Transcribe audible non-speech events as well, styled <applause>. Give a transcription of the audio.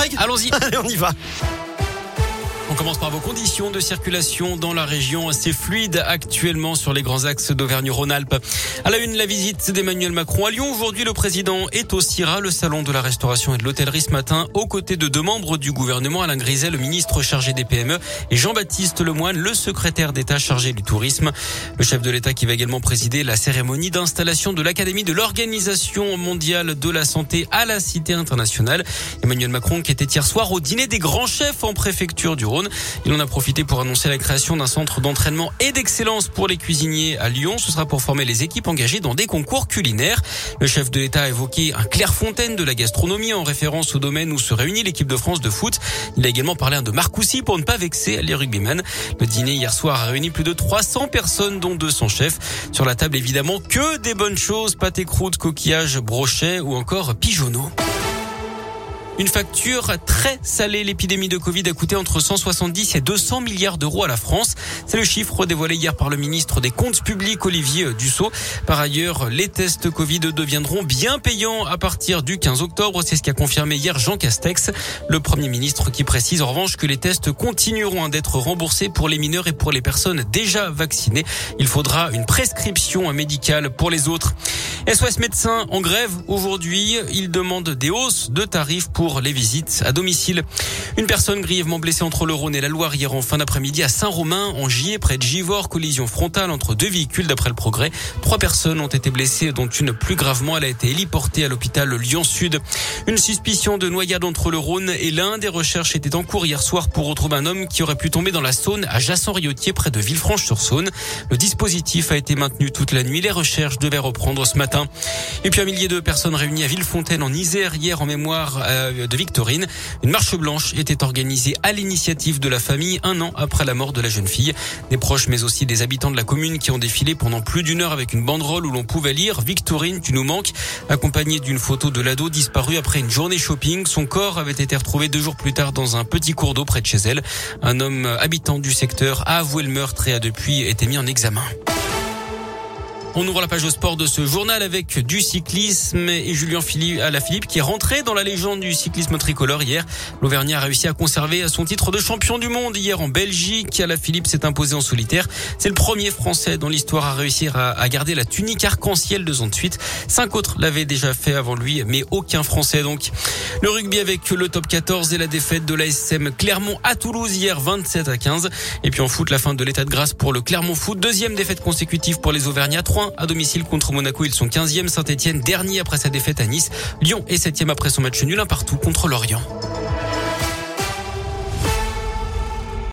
Greg Allons-y. <laughs> Allez, on y va. On commence par vos conditions de circulation dans la région. C'est fluide actuellement sur les grands axes d'Auvergne-Rhône-Alpes. À la une, la visite d'Emmanuel Macron à Lyon. Aujourd'hui, le président est au CIRA, le salon de la restauration et de l'hôtellerie ce matin, aux côtés de deux membres du gouvernement, Alain Griset, le ministre chargé des PME, et Jean-Baptiste Lemoine, le secrétaire d'État chargé du tourisme. Le chef de l'État qui va également présider la cérémonie d'installation de l'Académie de l'Organisation mondiale de la santé à la Cité internationale. Emmanuel Macron qui était hier soir au dîner des grands chefs en préfecture du Rhône. Il en a profité pour annoncer la création d'un centre d'entraînement et d'excellence pour les cuisiniers à Lyon. Ce sera pour former les équipes engagées dans des concours culinaires. Le chef de l'État a évoqué un Clairefontaine de la gastronomie en référence au domaine où se réunit l'équipe de France de foot. Il a également parlé de Marcoussis pour ne pas vexer les rugbymen. Le dîner hier soir a réuni plus de 300 personnes dont 200 chefs. Sur la table évidemment que des bonnes choses, pâté croûte, coquillages, brochets ou encore pigeonneaux. Une facture très salée. L'épidémie de Covid a coûté entre 170 et 200 milliards d'euros à la France. C'est le chiffre dévoilé hier par le ministre des Comptes publics, Olivier Dussault. Par ailleurs, les tests Covid deviendront bien payants à partir du 15 octobre. C'est ce qu'a confirmé hier Jean Castex, le premier ministre qui précise en revanche que les tests continueront d'être remboursés pour les mineurs et pour les personnes déjà vaccinées. Il faudra une prescription médicale pour les autres. SOS médecins en grève aujourd'hui. Ils demandent des hausses de tarifs pour les visites à domicile. Une personne grièvement blessée entre le Rhône et la Loire hier en fin d'après-midi à Saint-Romain, en Gier, près de Givors. Collision frontale entre deux véhicules d'après le progrès. Trois personnes ont été blessées, dont une plus gravement. Elle a été héliportée à l'hôpital Lyon-Sud. Une suspicion de noyade entre le Rhône et l'un des recherches était en cours hier soir pour retrouver un homme qui aurait pu tomber dans la Saône à Jasson-Riotier près de Villefranche-sur-Saône. Le dispositif a été maintenu toute la nuit. Les recherches devaient reprendre ce matin. Et puis un millier de personnes réunies à Villefontaine en Isère hier en mémoire euh, de Victorine. Une marche blanche était organisée à l'initiative de la famille un an après la mort de la jeune fille. Des proches mais aussi des habitants de la commune qui ont défilé pendant plus d'une heure avec une banderole où l'on pouvait lire Victorine, tu nous manques, accompagnée d'une photo de l'ado disparu après une journée shopping. Son corps avait été retrouvé deux jours plus tard dans un petit cours d'eau près de chez elle. Un homme habitant du secteur a avoué le meurtre et a depuis été mis en examen. On ouvre la page au sport de ce journal avec du cyclisme et Julien Philippe, qui est rentré dans la légende du cyclisme tricolore hier. L'Auvergnat a réussi à conserver son titre de champion du monde hier en Belgique. À la Philippe s'est imposé en solitaire. C'est le premier Français dans l'histoire à réussir à, garder la tunique arc-en-ciel deux ans de suite. Cinq autres l'avaient déjà fait avant lui, mais aucun Français donc. Le rugby avec le top 14 et la défaite de l'ASM Clermont à Toulouse hier 27 à 15. Et puis en foot, la fin de l'état de grâce pour le Clermont Foot. Deuxième défaite consécutive pour les Auvergnats à domicile contre Monaco. Ils sont 15e. Saint-Etienne, dernier après sa défaite à Nice. Lyon est 7e après son match nul, un partout contre Lorient.